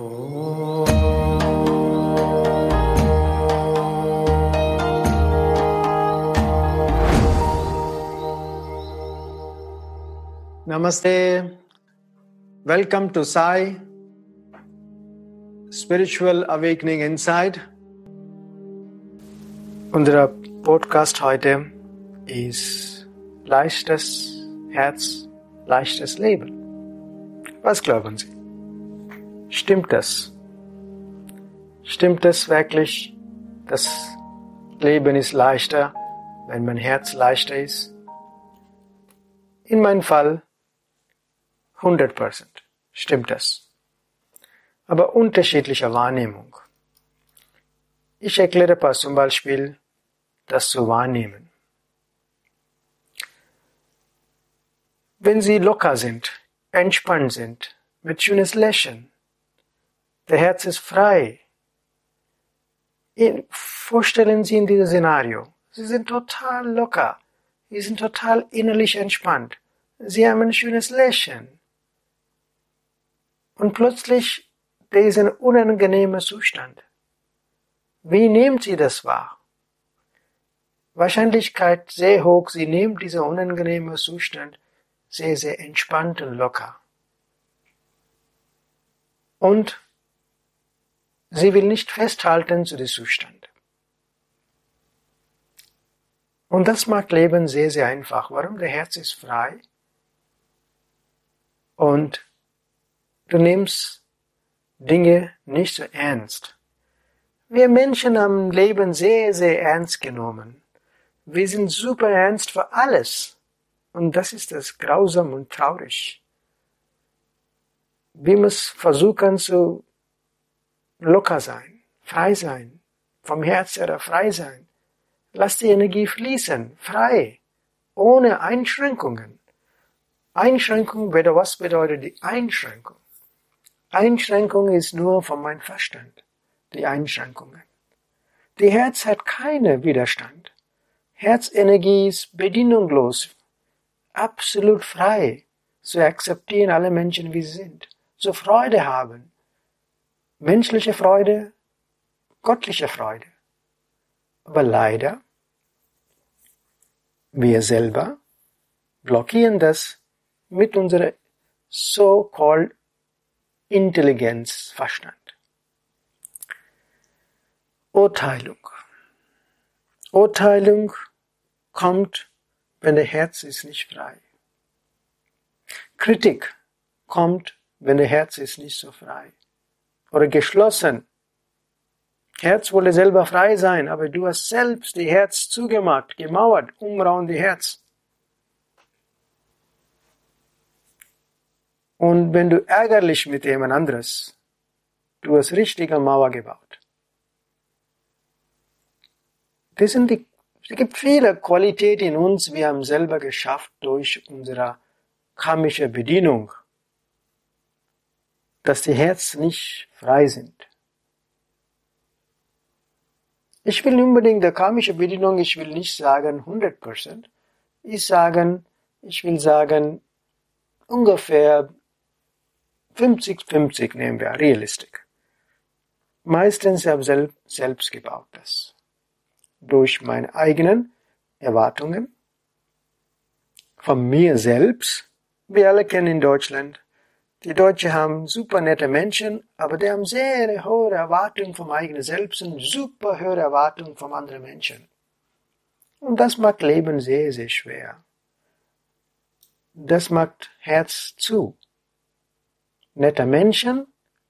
Oh. Namaste. Welcome to Sai Spiritual Awakening Inside. Unser Podcast heute ist leichtes Herz, leichtes Leben. Was glauben Sie? Stimmt das? Stimmt das wirklich? Das Leben ist leichter, wenn mein Herz leichter ist? In meinem Fall 100% stimmt das. Aber unterschiedliche Wahrnehmung. Ich erkläre paar zum Beispiel das zu wahrnehmen. Wenn Sie locker sind, entspannt sind, mit schönes Lächeln, der Herz ist frei. Vorstellen Sie in dieses Szenario. Sie sind total locker. Sie sind total innerlich entspannt. Sie haben ein schönes Lächeln. Und plötzlich diesen unangenehmen Zustand. Wie nehmen Sie das wahr? Wahrscheinlichkeit sehr hoch, Sie nehmen diesen unangenehmen Zustand sehr, sehr entspannt und locker. Und sie will nicht festhalten zu dem Zustand. Und das macht Leben sehr, sehr einfach. Warum? Der Herz ist frei. Und Du nimmst Dinge nicht so ernst. Wir Menschen haben Leben sehr, sehr ernst genommen. Wir sind super ernst für alles. Und das ist das grausam und traurig. Wir müssen versuchen zu locker sein, frei sein, vom Herz her frei sein. Lass die Energie fließen, frei, ohne Einschränkungen. Einschränkung, was bedeutet die Einschränkung? Einschränkung ist nur von meinem Verstand, die Einschränkungen. Die Herz hat keine Widerstand. Herzenergie ist bedienungslos, absolut frei, zu akzeptieren alle Menschen, wie sie sind, zu Freude haben. Menschliche Freude, göttliche Freude. Aber leider, wir selber blockieren das mit unserer so-called Intelligenz, Verstand. Urteilung. Urteilung kommt, wenn der Herz ist nicht frei. Kritik kommt, wenn der Herz ist nicht so frei. Oder geschlossen. Herz wolle selber frei sein, aber du hast selbst die Herz zugemacht, gemauert, umrauen die Herz. Und wenn du ärgerlich mit jemand anderes, du hast richtige Mauer gebaut. Das sind die, es gibt viele Qualitäten in uns, wir haben selber geschafft durch unsere karmische Bedienung, dass die Herzen nicht frei sind. Ich will unbedingt der karmische Bedienung, ich will nicht sagen 100%, ich sagen, ich will sagen ungefähr 50-50 nehmen wir, Realistik. Meistens habe ich selbst gebaut das. Durch meine eigenen Erwartungen von mir selbst. Wir alle kennen in Deutschland, die Deutschen haben super nette Menschen, aber die haben sehr hohe Erwartungen vom eigenen Selbst und super hohe Erwartungen von anderen Menschen. Und das macht Leben sehr, sehr schwer. Das macht Herz zu netter Menschen,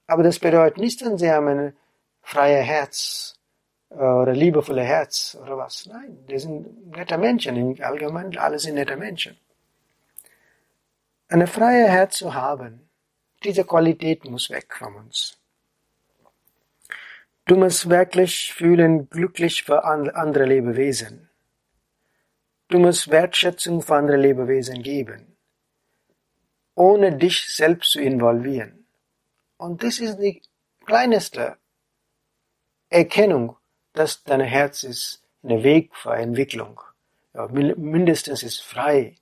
aber das bedeutet nicht, dass sie haben ein freies Herz äh, oder liebevolle Herz oder was. Nein, die sind nette Menschen. Im Allgemeinen, alle sind nette Menschen. Eine freie Herz zu haben, diese Qualität muss weg von uns. Du musst wirklich fühlen, glücklich für andere Lebewesen. Du musst Wertschätzung für andere Lebewesen geben ohne dich selbst zu involvieren. Und das ist die kleinste Erkennung, dass dein Herz ist ein Weg für Entwicklung. Ja, mindestens ist frei.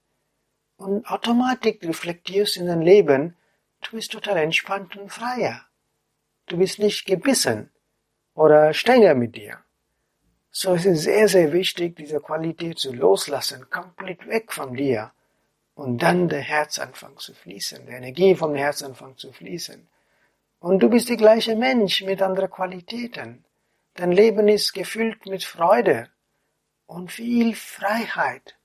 Und automatisch reflektierst in dein Leben, du bist total entspannt und freier. Du bist nicht gebissen oder strenger mit dir. So es ist sehr, sehr wichtig, diese Qualität zu loslassen, komplett weg von dir. Und dann der Herz anfängt zu fließen, die Energie vom Herz anfängt zu fließen. Und du bist der gleiche Mensch mit anderen Qualitäten. Dein Leben ist gefüllt mit Freude und viel Freiheit.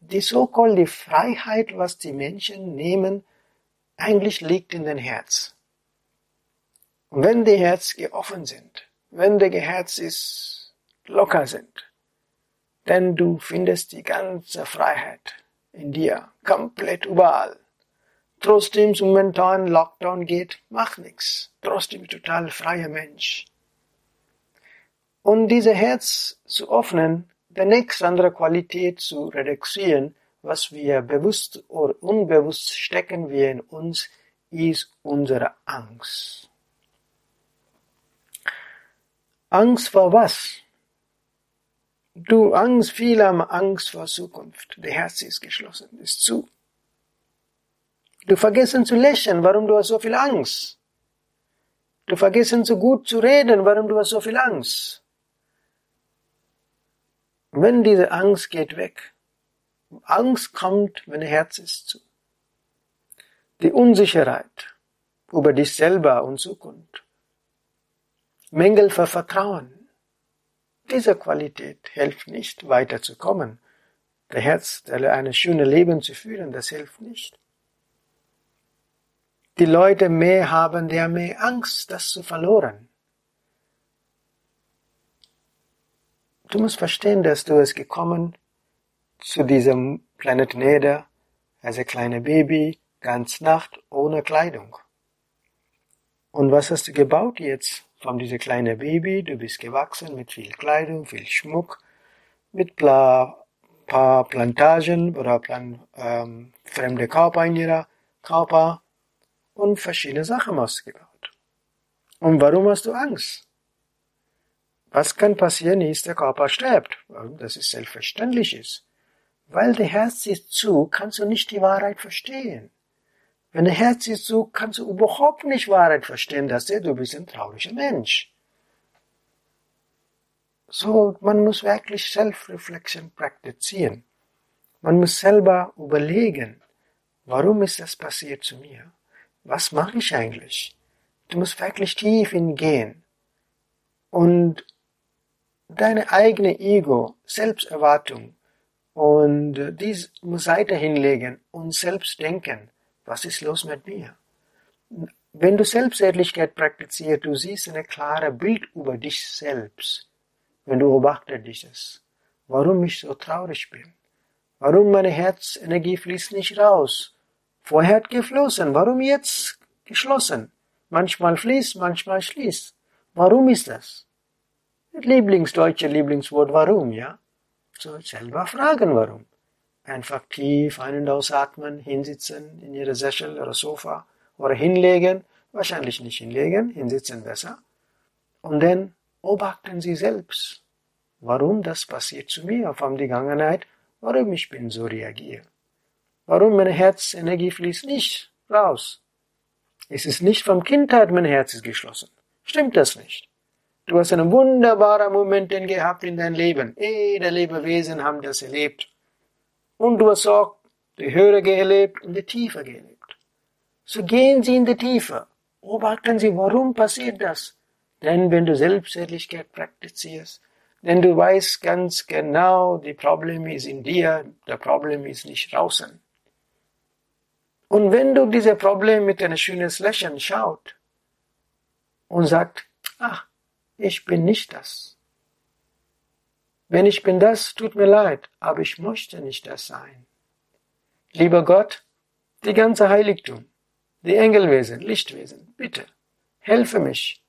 Die so-called Freiheit, was die Menschen nehmen, eigentlich liegt in den Herz. Und wenn die Herz geoffen sind, wenn der Herz ist locker sind. Denn du findest die ganze Freiheit in dir, komplett überall. Trotzdem momentan Lockdown geht, mach nix. Trotzdem total freier Mensch. Und diese Herz zu öffnen, der nächste andere Qualität zu reduzieren, was wir bewusst oder unbewusst stecken wir in uns, ist unsere Angst. Angst vor was? Du Angst, viele haben Angst vor Zukunft. Der Herz ist geschlossen, ist zu. Du vergessen zu lächeln, warum du hast so viel Angst. Du vergessen so gut zu reden, warum du hast so viel Angst. Wenn diese Angst geht weg, Angst kommt, wenn der Herz ist zu. Die Unsicherheit über dich selber und Zukunft. Mängel für Vertrauen. Diese Qualität hilft nicht, weiterzukommen. Der Herz, eine schöne Leben zu führen, das hilft nicht. Die Leute mehr haben, der mehr Angst, das zu verloren. Du musst verstehen, dass du es gekommen zu diesem Planet Erde als ein kleines Baby, ganz Nacht, ohne Kleidung. Und was hast du gebaut jetzt? von diesem kleinen Baby, du bist gewachsen mit viel Kleidung, viel Schmuck, mit paar, paar Plantagen oder plan, ähm, fremde Körper in ihrer Körper und verschiedene Sachen ausgebaut. Und warum hast du Angst? Was kann passieren ist, der Körper stirbt. Das ist selbstverständlich ist. Weil der Herz ist zu, kannst du nicht die Wahrheit verstehen. Wenn dein Herz ist so, kannst du überhaupt nicht Wahrheit verstehen, dass du bist ein trauriger Mensch. So, man muss wirklich Self-Reflection praktizieren. Man muss selber überlegen, warum ist das passiert zu mir? Was mache ich eigentlich? Du musst wirklich tief hingehen und deine eigene Ego, Selbsterwartung und dies muss Seite hinlegen und selbst denken was ist los mit mir? Wenn du Selbstehrlichkeit praktizierst, du siehst ein klares Bild über dich selbst, wenn du beobachtest dieses, warum ich so traurig bin, warum meine Herzenergie fließt nicht raus. Vorher hat geflossen, warum jetzt geschlossen? Manchmal fließt, manchmal schließt. Warum ist das? Lieblingsdeutsche Lieblingswort warum, ja? So selber fragen warum. Einfach tief ein- und ausatmen, hinsitzen in ihre Sessel oder Sofa oder hinlegen. Wahrscheinlich nicht hinlegen, hinsitzen besser. Und dann beobachten Sie selbst, warum das passiert zu mir von der Vergangenheit, warum ich bin so reagiere. Warum meine Herzenergie fließt nicht raus. Es ist nicht vom Kindheit, mein Herz ist geschlossen. Stimmt das nicht? Du hast einen wunderbaren Moment gehabt in deinem Leben. Jede Lebewesen haben das erlebt. Und du hast auch die Höhe gelebt und die Tiefe gelebt. So gehen Sie in die Tiefe. Beobachten Sie, warum passiert das? Denn wenn du Selbstsätlichkeit praktizierst, denn du weißt ganz genau, die Problem ist in dir, der Problem ist nicht draußen. Und wenn du diese Problem mit einem schönen Lächeln schaut und sagt, ach, ich bin nicht das, wenn ich bin das, tut mir leid, aber ich möchte nicht das sein. Lieber Gott, die ganze Heiligtum, die Engelwesen, Lichtwesen, bitte, helfe mich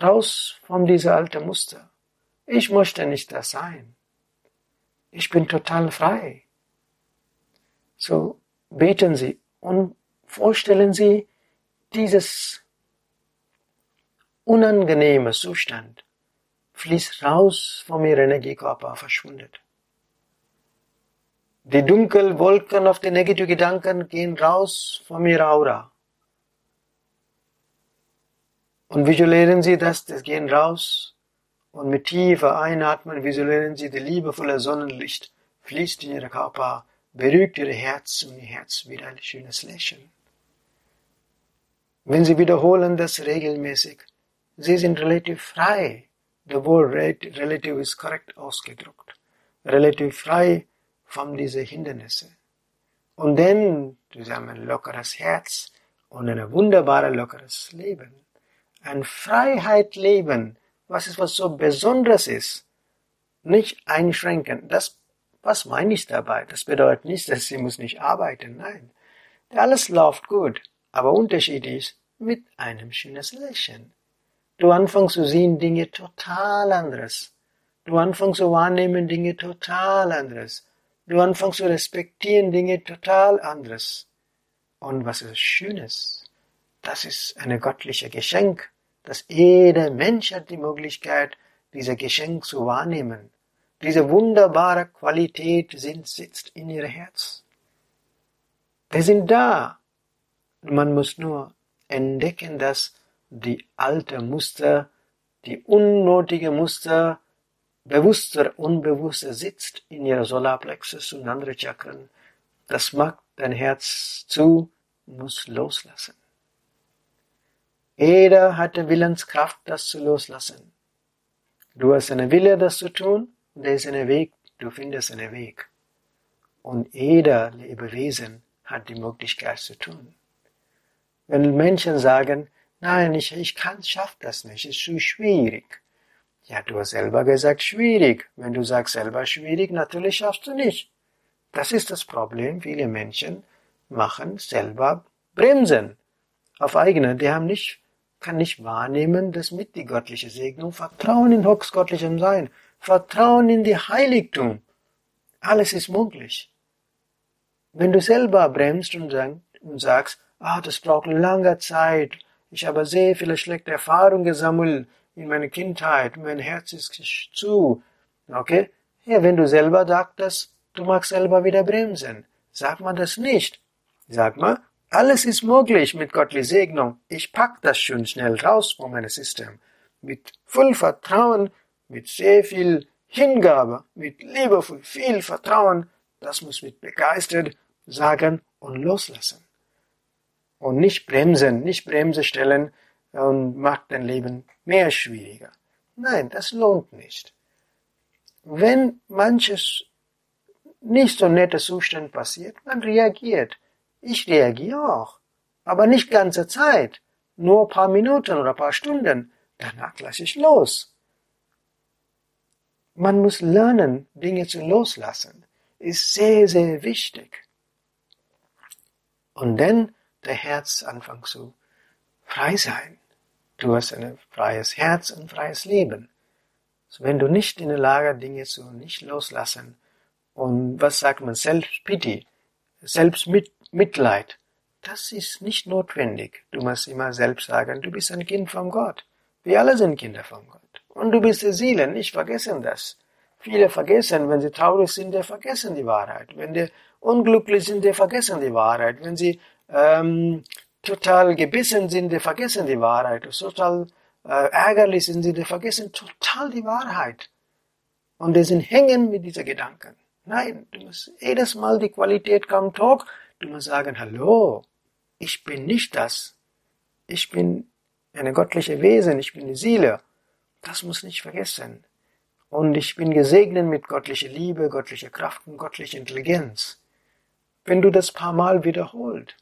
raus von dieser alten Muster. Ich möchte nicht das sein. Ich bin total frei. So beten Sie und vorstellen Sie dieses unangenehme Zustand fließt raus von ihrem Energiekörper, verschwindet. Die dunklen Wolken auf die negativen Gedanken gehen raus von ihrer Aura. Und visualisieren Sie das, das gehen raus und mit tiefer Einatmen visualisieren Sie, die liebevolle Sonnenlicht fließt in Ihr Körper, beruhigt Ihr Herz und Ihr Herz wieder ein schönes Lächeln. Wenn Sie wiederholen das regelmäßig, Sie sind relativ frei. The word relative ist korrekt ausgedrückt. Relativ frei von diesen Hindernissen. Und dann, sie haben ein lockeres Herz und ein wunderbares, lockeres Leben. Ein Freiheit leben, was ist was so Besonderes ist. Nicht einschränken. Das, was meine ich dabei? Das bedeutet nicht, dass sie muss nicht arbeiten. Nein. Alles läuft gut. Aber Unterschied ist mit einem schönes Lächeln. Du anfängst zu sehen Dinge total anderes. Du anfängst zu wahrnehmen Dinge total anderes. Du anfängst zu respektieren Dinge total anderes. Und was ist Schönes? Das ist eine göttliche Geschenk, dass jeder Mensch hat die Möglichkeit, dieses Geschenk zu wahrnehmen. Diese wunderbare Qualität sitzt in ihr Herz. Wir sind da. Man muss nur entdecken, dass die alte Muster, die unnötige Muster, bewusster, unbewusster sitzt in ihrer Solarplexus und andere Chakren. Das macht dein Herz zu, muss loslassen. Jeder hat die Willenskraft, das zu loslassen. Du hast einen Wille, das zu tun, und der ist ein Weg, du findest einen Weg. Und jeder Lebewesen hat die Möglichkeit zu tun. Wenn Menschen sagen, nein, ich, ich kann, schaff das nicht, es ist zu schwierig. Ja, du hast selber gesagt, schwierig. Wenn du sagst selber schwierig, natürlich schaffst du nicht. Das ist das Problem. Viele Menschen machen selber Bremsen auf eigene. Die haben nicht, kann nicht wahrnehmen, dass mit die göttliche Segnung, Vertrauen in höchstgöttlichem Sein, Vertrauen in die Heiligtum. Alles ist möglich. Wenn du selber bremst und, sagst, ah, das braucht lange Zeit, ich habe sehr viele schlechte Erfahrungen gesammelt, in meiner Kindheit, mein Herz ist zu. Okay? Ja, wenn du selber sagst, du magst selber wieder bremsen. Sag mal das nicht. Sag mal, alles ist möglich mit Gottlicher Segnung. Ich pack das schon schnell raus von meinem System. Mit voll Vertrauen, mit sehr viel Hingabe, mit liebevoll viel Vertrauen. Das muss mit begeistert sagen und loslassen. Und nicht bremsen, nicht Bremse stellen, und macht dein Leben mehr schwieriger. Nein, das lohnt nicht. Wenn manches nicht so nette Zustand passiert, man reagiert. Ich reagiere auch. Aber nicht ganze Zeit. Nur ein paar Minuten oder ein paar Stunden. Danach lasse ich los. Man muss lernen, Dinge zu loslassen. Ist sehr, sehr wichtig. Und dann der Herz anfangen zu frei sein. Du hast ein freies Herz, ein freies Leben. So, wenn du nicht in der Lage, Dinge zu nicht loslassen und was sagt man, Selbstpity, Selbstmitleid, das ist nicht notwendig. Du musst immer selbst sagen, du bist ein Kind von Gott. Wir alle sind Kinder von Gott. Und du bist die Seele, nicht vergessen das. Viele vergessen, wenn sie traurig sind, die vergessen die Wahrheit. Wenn die unglücklich sind, die vergessen die Wahrheit. Wenn sie ähm, total gebissen sind, die vergessen die Wahrheit. Total äh, ärgerlich sind sie, die vergessen total die Wahrheit. Und die sind hängen mit diesen Gedanken. Nein, du musst jedes Mal die Qualität kommt hoch. Du musst sagen, hallo, ich bin nicht das. Ich bin eine göttliche Wesen, ich bin die Seele. Das muss nicht vergessen. Und ich bin gesegnet mit göttlicher Liebe, göttlicher Kraft und göttlicher Intelligenz. Wenn du das paar Mal wiederholst,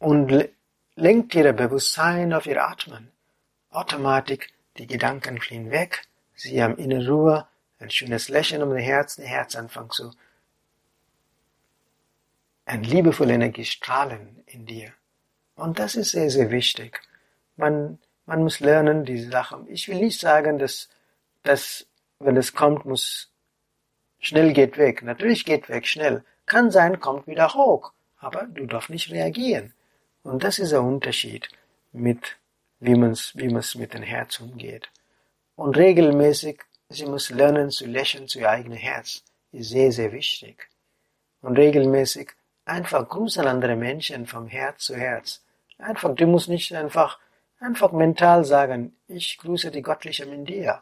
und lenkt ihr Bewusstsein auf ihr Atmen. Automatisch die Gedanken fliehen weg, sie haben innere Ruhe, ein schönes Lächeln um das Herz, der Herz anfängt zu ein liebevolle Energie strahlen in dir. Und das ist sehr, sehr wichtig. Man, man muss lernen, diese Sachen. Ich will nicht sagen, dass, dass, wenn es kommt, muss, schnell geht weg. Natürlich geht weg schnell. Kann sein, kommt wieder hoch. Aber du darfst nicht reagieren. Und das ist der Unterschied mit, wie man es wie man's mit dem Herz umgeht. Und regelmäßig, sie muss lernen zu lächeln zu ihr eigenes Herz, ist sehr, sehr wichtig. Und regelmäßig einfach grüßen andere Menschen vom Herz zu Herz. Einfach, du musst nicht einfach Einfach mental sagen, ich grüße die Göttliche in dir.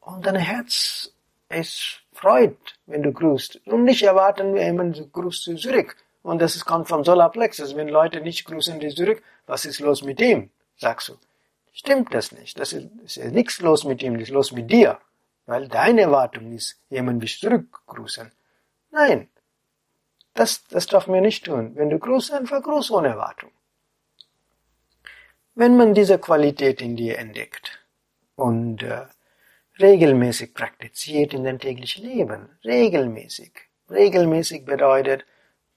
Und dein Herz ist freut, wenn du grüßt. Und nicht erwarten, jemand grüßt zurück. Und das kommt vom Solarplexus. Wenn Leute nicht grüßen die zurück, was ist los mit ihm? Sagst du. Stimmt das nicht. Das ist, ist nichts los mit ihm, das ist los mit dir. Weil deine Erwartung ist, jemand will zurückgrüßen. Nein. Das, das darf man nicht tun. Wenn du grüßt, einfach grüß ohne Erwartung. Wenn man diese Qualität in dir entdeckt und äh, regelmäßig praktiziert in deinem täglichen Leben, regelmäßig. Regelmäßig bedeutet,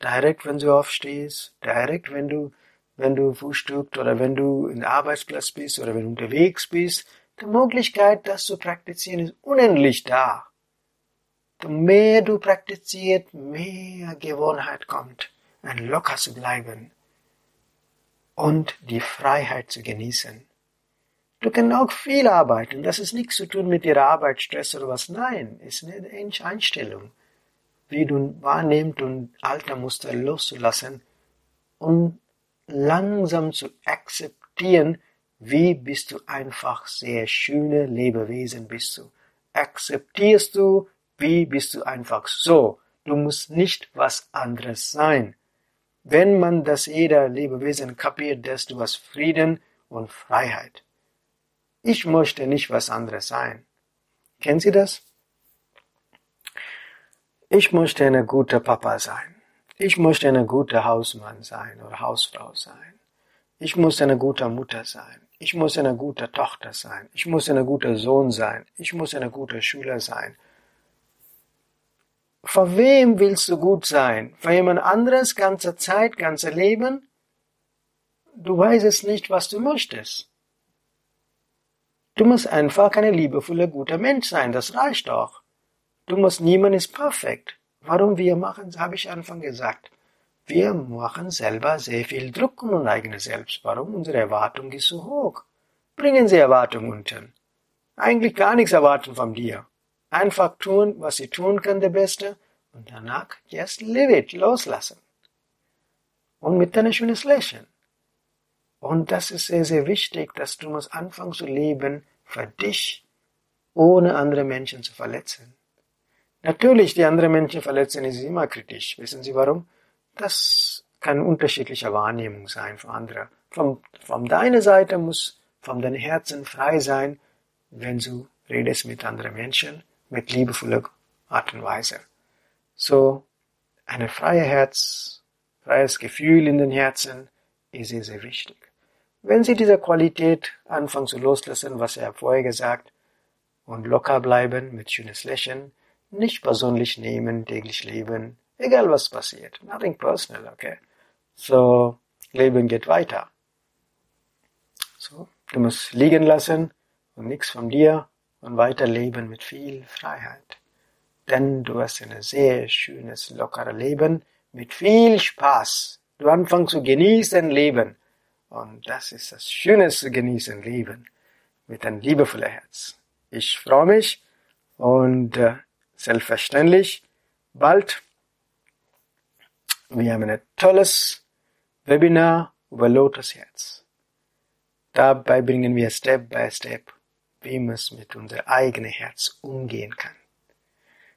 direkt wenn du aufstehst, direkt wenn du, wenn du frühstückst oder wenn du im Arbeitsplatz bist oder wenn du unterwegs bist, die Möglichkeit, das zu praktizieren, ist unendlich da. Je mehr du praktizierst, mehr Gewohnheit kommt, ein locker zu bleiben und die Freiheit zu genießen. Du kannst auch viel arbeiten. Das ist nichts zu tun mit ihrer Arbeit, Stress oder was. Nein, ist eine Einstellung, wie du wahrnimmst und alte Muster loszulassen und langsam zu akzeptieren, wie bist du einfach sehr schöne Lebewesen bist du. Akzeptierst du, wie bist du einfach so. Du musst nicht was anderes sein. Wenn man das jeder Lebewesen kapiert, desto was Frieden und Freiheit. Ich möchte nicht was anderes sein. Kennen Sie das? Ich möchte eine gute Papa sein. Ich möchte eine gute Hausmann sein oder Hausfrau sein. Ich muss eine gute Mutter sein. Ich muss eine gute Tochter sein. Ich muss eine gute Sohn sein. Ich muss eine gute Schüler sein. Vor wem willst du gut sein? Für jemand anderes, ganze Zeit, ganze Leben? Du weißt es nicht, was du möchtest. Du musst einfach ein liebevoller, guter Mensch sein, das reicht doch. Du musst, niemand ist perfekt. Warum wir machen, habe ich Anfang gesagt. Wir machen selber sehr viel Druck um unser eigenes Selbst. Warum? Unsere Erwartung ist so hoch. Bringen Sie Erwartung unten. Eigentlich gar nichts erwarten von dir. Einfach tun, was Sie tun können, der Beste. Und danach, just live it, loslassen. Und mit einem schönes Lächeln. Und das ist sehr, sehr wichtig, dass du musst anfangen zu leben für dich, ohne andere Menschen zu verletzen. Natürlich, die andere Menschen verletzen, ist immer kritisch. Wissen Sie warum? Das kann unterschiedliche Wahrnehmung sein von anderen. Von, von deiner Seite muss von deinem Herzen frei sein, wenn du redest mit anderen Menschen, mit liebevoller Art und Weise. So, ein freies Herz, freies Gefühl in den Herzen ist sehr, sehr wichtig. Wenn Sie diese Qualität anfangen zu loslassen, was er vorher gesagt, und locker bleiben mit schönes Lächeln, nicht persönlich nehmen, täglich leben, egal was passiert. Nothing personal, okay? So, Leben geht weiter. So, du musst liegen lassen und nichts von dir und weiterleben mit viel Freiheit. Denn du hast ein sehr schönes, lockeres Leben mit viel Spaß. Du anfängst zu genießen Leben und das ist das schönste Genießen, Leben mit einem liebevollen Herz. Ich freue mich und äh, selbstverständlich bald. Wir haben ein tolles Webinar über Lotus Herz. Dabei bringen wir Step by Step, wie man es mit unserem eigenen Herz umgehen kann.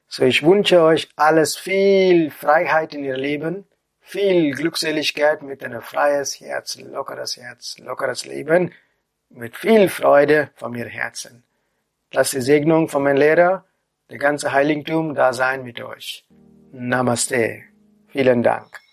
So, ich wünsche euch alles viel Freiheit in ihr Leben viel Glückseligkeit mit einem freies Herz, lockeres Herz, lockeres Leben, mit viel Freude von mir Herzen. Lass die Segnung von meinem Lehrer, der ganze Heiligtum da sein mit euch. Namaste. Vielen Dank.